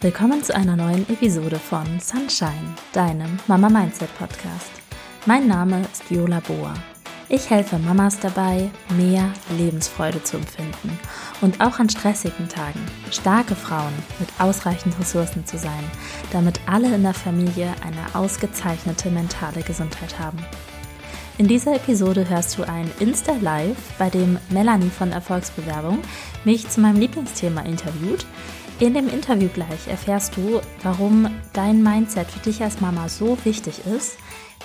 Willkommen zu einer neuen Episode von Sunshine, deinem Mama Mindset Podcast. Mein Name ist Viola Boa. Ich helfe Mamas dabei, mehr Lebensfreude zu empfinden und auch an stressigen Tagen starke Frauen mit ausreichend Ressourcen zu sein, damit alle in der Familie eine ausgezeichnete mentale Gesundheit haben. In dieser Episode hörst du ein Insta-Live, bei dem Melanie von Erfolgsbewerbung mich zu meinem Lieblingsthema interviewt, in dem Interview gleich erfährst du, warum dein Mindset für dich als Mama so wichtig ist,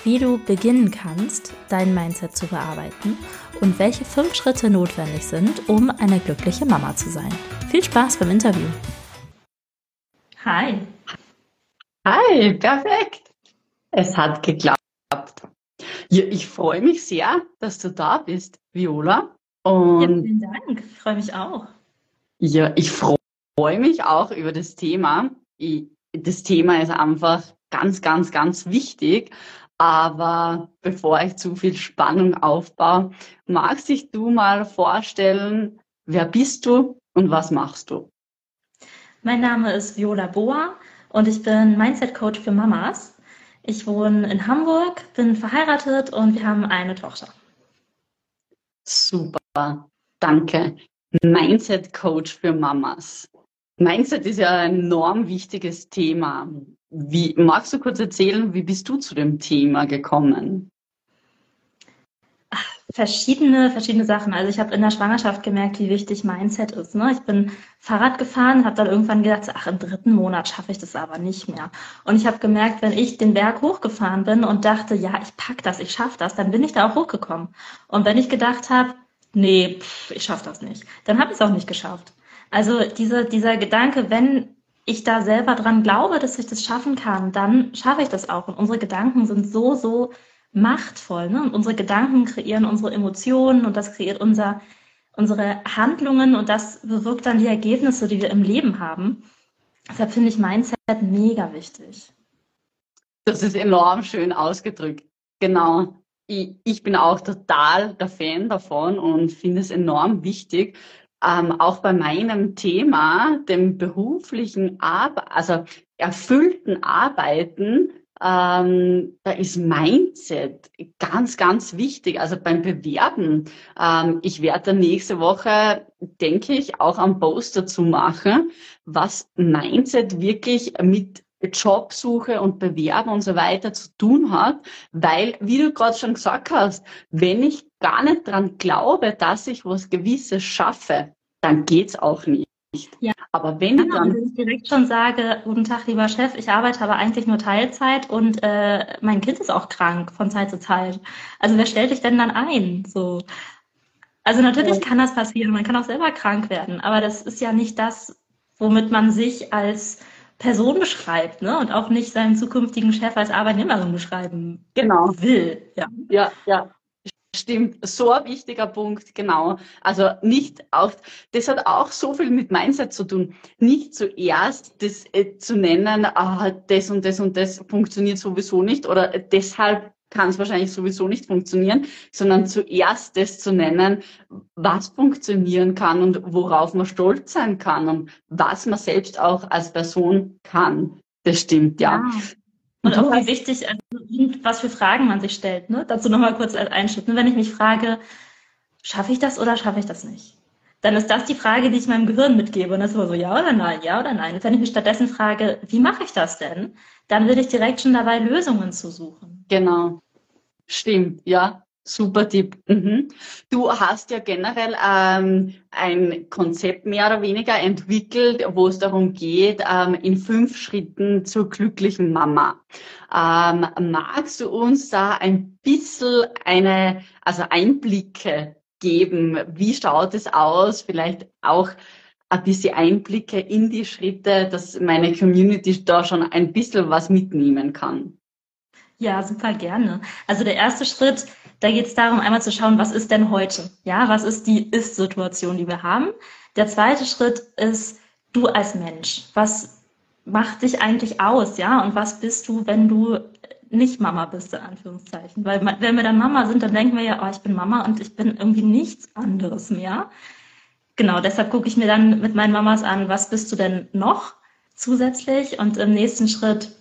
wie du beginnen kannst, dein Mindset zu bearbeiten und welche fünf Schritte notwendig sind, um eine glückliche Mama zu sein. Viel Spaß beim Interview. Hi. Hi, perfekt. Es hat geklappt. Ja, ich freue mich sehr, dass du da bist, Viola. Und ja, vielen Dank. Ich freue mich auch. Ja, ich freue freue mich auch über das Thema. Ich, das Thema ist einfach ganz, ganz, ganz wichtig. Aber bevor ich zu viel Spannung aufbaue, magst dich du mal vorstellen, wer bist du und was machst du? Mein Name ist Viola Boa und ich bin Mindset Coach für Mamas. Ich wohne in Hamburg, bin verheiratet und wir haben eine Tochter. Super, danke. Mindset Coach für Mamas. Mindset ist ja ein enorm wichtiges Thema. Wie, magst du kurz erzählen, wie bist du zu dem Thema gekommen? Verschiedene, verschiedene Sachen. Also ich habe in der Schwangerschaft gemerkt, wie wichtig Mindset ist. Ne? Ich bin Fahrrad gefahren, habe dann irgendwann gedacht, ach, im dritten Monat schaffe ich das aber nicht mehr. Und ich habe gemerkt, wenn ich den Berg hochgefahren bin und dachte, ja, ich pack das, ich schaffe das, dann bin ich da auch hochgekommen. Und wenn ich gedacht habe, nee, pff, ich schaffe das nicht, dann habe ich es auch nicht geschafft. Also diese, dieser Gedanke, wenn ich da selber dran glaube, dass ich das schaffen kann, dann schaffe ich das auch. Und unsere Gedanken sind so, so machtvoll. Ne? Und unsere Gedanken kreieren unsere Emotionen und das kreiert unser, unsere Handlungen und das bewirkt dann die Ergebnisse, die wir im Leben haben. Deshalb finde ich Mindset mega wichtig. Das ist enorm schön ausgedrückt. Genau. Ich, ich bin auch total der Fan davon und finde es enorm wichtig, ähm, auch bei meinem Thema, dem beruflichen, Ar also erfüllten Arbeiten, ähm, da ist Mindset ganz, ganz wichtig. Also beim Bewerben. Ähm, ich werde nächste Woche, denke ich, auch am Post dazu machen, was Mindset wirklich mit Jobsuche und Bewerben und so weiter zu tun hat, weil, wie du gerade schon gesagt hast, wenn ich gar nicht dran glaube, dass ich was Gewisses schaffe, dann geht's auch nicht. Ja. Aber wenn ich dann wenn ich direkt schon sage, guten Tag, lieber Chef, ich arbeite aber eigentlich nur Teilzeit und äh, mein Kind ist auch krank von Zeit zu Zeit. Also wer stellt dich denn dann ein? So. Also natürlich ja. kann das passieren, man kann auch selber krank werden, aber das ist ja nicht das, womit man sich als Person beschreibt, ne? Und auch nicht seinen zukünftigen Chef als Arbeitnehmerin beschreiben genau. will. Ja, ja, ja. Stimmt, so ein wichtiger Punkt, genau. Also nicht auch, das hat auch so viel mit Mindset zu tun. Nicht zuerst das äh, zu nennen, ah, das und das und das funktioniert sowieso nicht oder deshalb kann es wahrscheinlich sowieso nicht funktionieren, sondern zuerst das zu nennen, was funktionieren kann und worauf man stolz sein kann und was man selbst auch als Person kann. Das stimmt, ja. ja. Und auch wie wichtig, was für Fragen man sich stellt. Ne? Dazu nochmal kurz als Einschnitt. Wenn ich mich frage, schaffe ich das oder schaffe ich das nicht? Dann ist das die Frage, die ich meinem Gehirn mitgebe. Und das ist immer so, ja oder nein, ja oder nein. Und wenn ich mich stattdessen frage, wie mache ich das denn? Dann will ich direkt schon dabei, Lösungen zu suchen. Genau. Stimmt, ja. Super Tipp. Mhm. Du hast ja generell ähm, ein Konzept mehr oder weniger entwickelt, wo es darum geht, ähm, in fünf Schritten zur glücklichen Mama. Ähm, magst du uns da ein bisschen eine, also Einblicke geben? Wie schaut es aus? Vielleicht auch ein bisschen Einblicke in die Schritte, dass meine Community da schon ein bisschen was mitnehmen kann. Ja, super gerne. Also der erste Schritt, da geht es darum, einmal zu schauen, was ist denn heute? Ja, was ist die Ist-Situation, die wir haben? Der zweite Schritt ist du als Mensch. Was macht dich eigentlich aus? Ja, und was bist du, wenn du nicht Mama bist, in Anführungszeichen? Weil wenn wir dann Mama sind, dann denken wir ja, oh, ich bin Mama und ich bin irgendwie nichts anderes mehr. Genau, deshalb gucke ich mir dann mit meinen Mamas an, was bist du denn noch? zusätzlich. Und im nächsten Schritt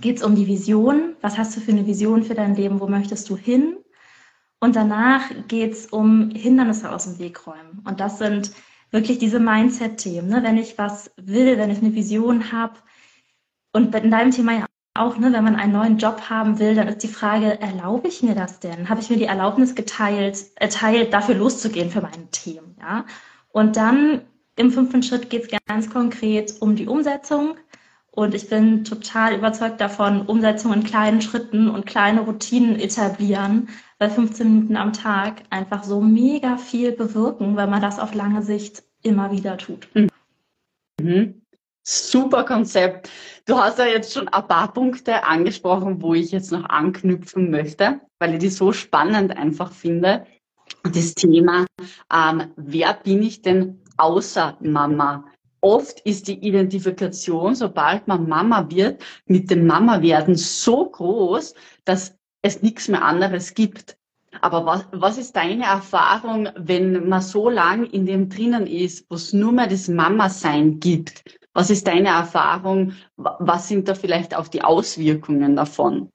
geht es um die Vision. Was hast du für eine Vision für dein Leben? Wo möchtest du hin? Und danach geht es um Hindernisse aus dem Weg räumen. Und das sind wirklich diese Mindset-Themen. Ne? Wenn ich was will, wenn ich eine Vision habe, und in deinem Thema ja auch, ne, wenn man einen neuen Job haben will, dann ist die Frage, erlaube ich mir das denn? Habe ich mir die Erlaubnis geteilt, erteilt, dafür loszugehen für meine Themen? Ja? Und dann im fünften Schritt geht es ganz konkret um die Umsetzung. Und ich bin total überzeugt davon, Umsetzung in kleinen Schritten und kleine Routinen etablieren, weil 15 Minuten am Tag einfach so mega viel bewirken, wenn man das auf lange Sicht immer wieder tut. Mhm. Super Konzept. Du hast ja jetzt schon ein paar Punkte angesprochen, wo ich jetzt noch anknüpfen möchte, weil ich die so spannend einfach finde. Das Thema, ähm, wer bin ich denn außer Mama? Oft ist die Identifikation, sobald man Mama wird, mit dem Mama-Werden so groß, dass es nichts mehr anderes gibt. Aber was, was ist deine Erfahrung, wenn man so lang in dem drinnen ist, wo es nur mehr das Mama-Sein gibt? Was ist deine Erfahrung? Was sind da vielleicht auch die Auswirkungen davon?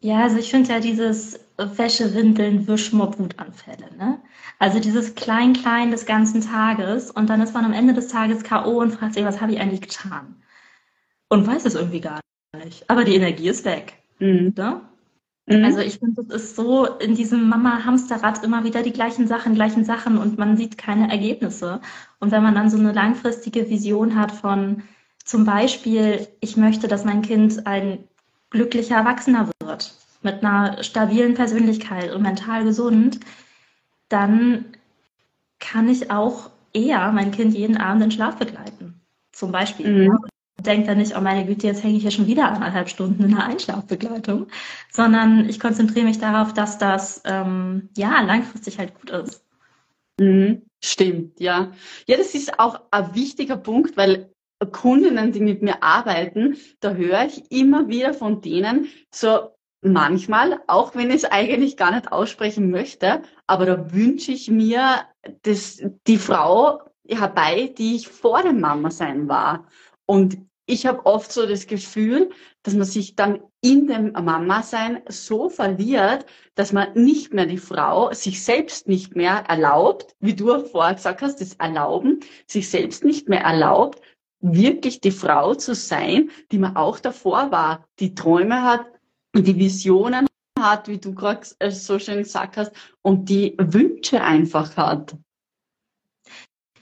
Ja, also ich finde ja dieses Wäsche, Windeln, Wischmopp, Wutanfälle. Ne? Also dieses Klein-Klein des ganzen Tages und dann ist man am Ende des Tages K.O. und fragt sich, was habe ich eigentlich getan? Und weiß es irgendwie gar nicht. Aber die Energie ist weg. Mhm. Ne? Mhm. Also ich finde, es ist so in diesem Mama-Hamsterrad immer wieder die gleichen Sachen, gleichen Sachen und man sieht keine Ergebnisse. Und wenn man dann so eine langfristige Vision hat von zum Beispiel, ich möchte, dass mein Kind ein glücklicher Erwachsener wird, mit einer stabilen Persönlichkeit und mental gesund, dann kann ich auch eher mein Kind jeden Abend in Schlaf begleiten. Zum Beispiel. Mhm. Denke dann nicht, oh meine Güte, jetzt hänge ich hier schon wieder anderthalb Stunden in der Einschlafbegleitung, sondern ich konzentriere mich darauf, dass das ähm, ja langfristig halt gut ist. Mhm, stimmt, ja. Ja, das ist auch ein wichtiger Punkt, weil Kundinnen, die mit mir arbeiten, da höre ich immer wieder von denen so manchmal, auch wenn ich es eigentlich gar nicht aussprechen möchte, aber da wünsche ich mir das, die Frau herbei, die ich vor dem Mama sein war. Und ich habe oft so das Gefühl, dass man sich dann in dem Mama-Sein so verliert, dass man nicht mehr die Frau sich selbst nicht mehr erlaubt, wie du vorher gesagt hast, das Erlauben, sich selbst nicht mehr erlaubt, wirklich die Frau zu sein, die man auch davor war, die Träume hat, die Visionen hat, wie du gerade so schön gesagt hast, und die Wünsche einfach hat.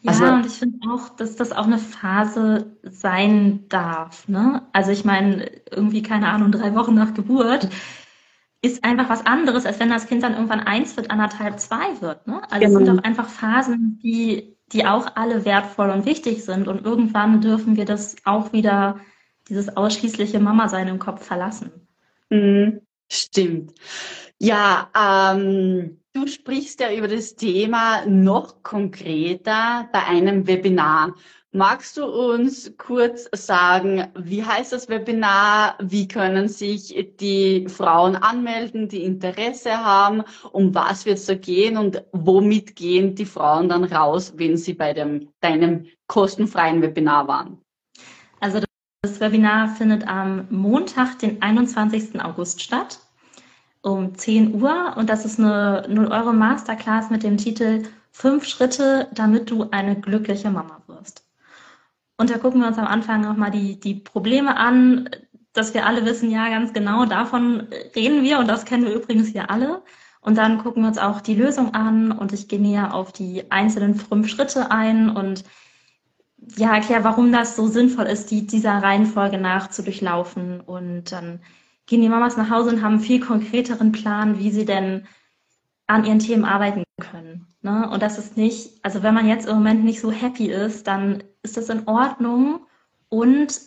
Ja, also, und ich finde auch, dass das auch eine Phase sein darf. Ne? Also ich meine, irgendwie, keine Ahnung, drei Wochen nach Geburt ist einfach was anderes, als wenn das Kind dann irgendwann eins wird, anderthalb, zwei wird. Ne? Also genau. es sind genau. doch einfach Phasen, die, die auch alle wertvoll und wichtig sind. Und irgendwann dürfen wir das auch wieder, dieses ausschließliche Mama-Sein im Kopf verlassen. Mhm, stimmt. Ja, ähm, Du sprichst ja über das Thema noch konkreter bei einem Webinar. Magst du uns kurz sagen, wie heißt das Webinar? Wie können sich die Frauen anmelden, die Interesse haben? Um was wird es da gehen und womit gehen die Frauen dann raus, wenn sie bei dem, deinem kostenfreien Webinar waren? Also das Webinar findet am Montag, den 21. August statt um 10 Uhr und das ist eine 0 Euro Masterclass mit dem Titel Fünf Schritte, damit du eine glückliche Mama wirst. Und da gucken wir uns am Anfang nochmal die, die Probleme an, dass wir alle wissen, ja, ganz genau, davon reden wir und das kennen wir übrigens hier alle. Und dann gucken wir uns auch die Lösung an und ich gehe näher auf die einzelnen fünf Schritte ein und ja, erkläre, warum das so sinnvoll ist, die dieser Reihenfolge nach zu durchlaufen. Und dann gehen die Mamas nach Hause und haben einen viel konkreteren Plan, wie sie denn an ihren Themen arbeiten können. Ne? Und das ist nicht, also wenn man jetzt im Moment nicht so happy ist, dann ist das in Ordnung und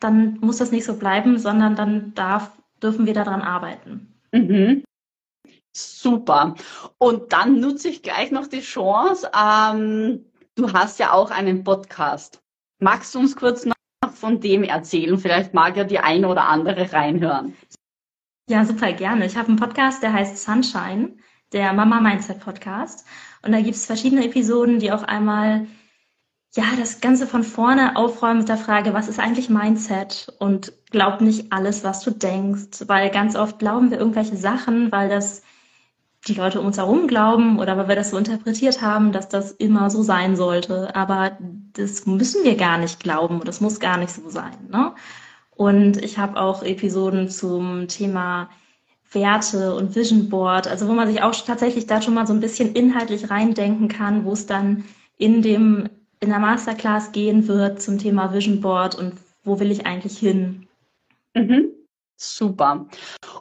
dann muss das nicht so bleiben, sondern dann darf, dürfen wir daran arbeiten. Mhm. Super. Und dann nutze ich gleich noch die Chance. Ähm, du hast ja auch einen Podcast. Magst du uns kurz noch von dem erzählen? Vielleicht mag ja die eine oder andere reinhören. Ja, super gerne. Ich habe einen Podcast, der heißt Sunshine, der Mama Mindset Podcast. Und da gibt es verschiedene Episoden, die auch einmal ja, das Ganze von vorne aufräumen mit der Frage, was ist eigentlich Mindset? Und glaub nicht alles, was du denkst, weil ganz oft glauben wir irgendwelche Sachen, weil das die Leute um uns herum glauben oder weil wir das so interpretiert haben, dass das immer so sein sollte. Aber das müssen wir gar nicht glauben und das muss gar nicht so sein. Ne? Und ich habe auch Episoden zum Thema Werte und Vision Board, also wo man sich auch tatsächlich da schon mal so ein bisschen inhaltlich reindenken kann, wo es dann in dem in der Masterclass gehen wird zum Thema Vision Board und wo will ich eigentlich hin. Mhm. Super.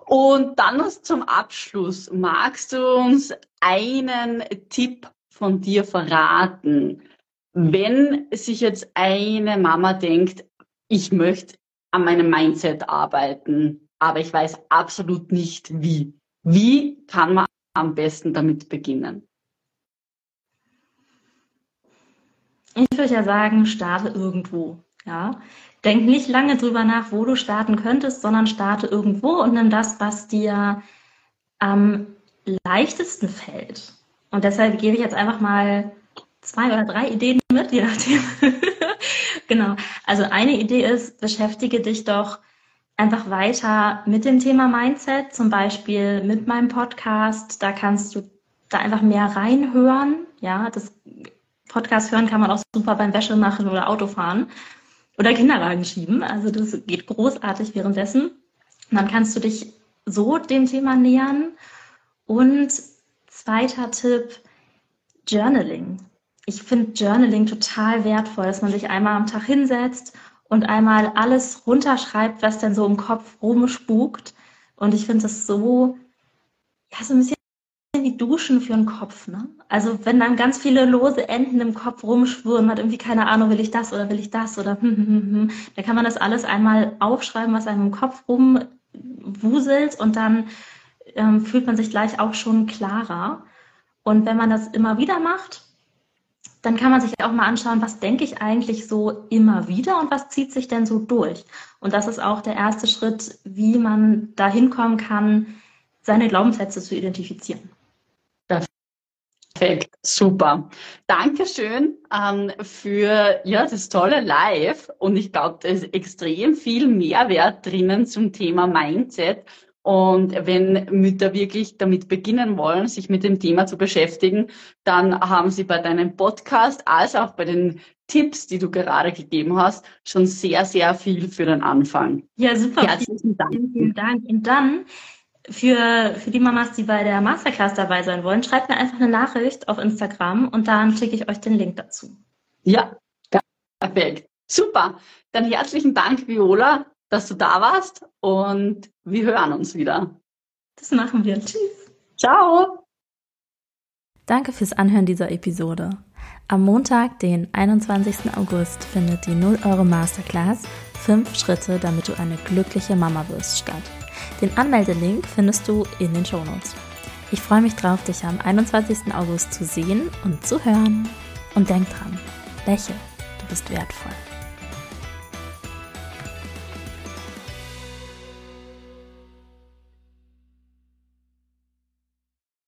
Und dann noch zum Abschluss. Magst du uns einen Tipp von dir verraten? Wenn sich jetzt eine Mama denkt, ich möchte an meinem Mindset arbeiten, aber ich weiß absolut nicht wie. Wie kann man am besten damit beginnen? Ich würde ja sagen, starte irgendwo. Ja, denk nicht lange drüber nach, wo du starten könntest, sondern starte irgendwo und nimm das, was dir am leichtesten fällt. Und deshalb gebe ich jetzt einfach mal zwei oder drei Ideen mit, je nachdem. genau. Also eine Idee ist, beschäftige dich doch einfach weiter mit dem Thema Mindset, zum Beispiel mit meinem Podcast. Da kannst du da einfach mehr reinhören. Ja, das Podcast hören kann man auch super beim Wäsche machen oder Autofahren oder Kinderwagen schieben. Also das geht großartig währenddessen. Und dann kannst du dich so dem Thema nähern. Und zweiter Tipp, Journaling. Ich finde Journaling total wertvoll, dass man sich einmal am Tag hinsetzt und einmal alles runterschreibt, was dann so im Kopf rumspukt. Und ich finde das so, ja, so ein bisschen wie Duschen für den Kopf. Ne? Also wenn dann ganz viele lose Enden im Kopf rumschwirren, man hat irgendwie keine Ahnung, will ich das oder will ich das oder hm, hm, hm, hm, dann kann man das alles einmal aufschreiben, was einem im Kopf rumwuselt und dann ähm, fühlt man sich gleich auch schon klarer. Und wenn man das immer wieder macht, dann kann man sich auch mal anschauen, was denke ich eigentlich so immer wieder und was zieht sich denn so durch. Und das ist auch der erste Schritt, wie man dahin kommen kann, seine Glaubenssätze zu identifizieren. Perfekt, super. Dankeschön ähm, für ja, das tolle Live. Und ich glaube, da ist extrem viel Mehrwert drinnen zum Thema Mindset. Und wenn Mütter wirklich damit beginnen wollen, sich mit dem Thema zu beschäftigen, dann haben sie bei deinem Podcast als auch bei den Tipps, die du gerade gegeben hast, schon sehr, sehr viel für den Anfang. Ja, super. Herzlichen Dank. Vielen, Dank. Und dann für, für die Mamas, die bei der Masterclass dabei sein wollen, schreibt mir einfach eine Nachricht auf Instagram und dann schicke ich euch den Link dazu. Ja, perfekt. Super. Dann herzlichen Dank, Viola, dass du da warst und wir hören uns wieder. Das machen wir. Tschüss. Ciao. Danke fürs Anhören dieser Episode. Am Montag, den 21. August, findet die 0 Euro Masterclass 5 Schritte, damit du eine glückliche Mama wirst statt. Den Anmeldelink findest du in den Shownotes. Ich freue mich drauf, dich am 21. August zu sehen und zu hören. Und denk dran, lächel, du bist wertvoll.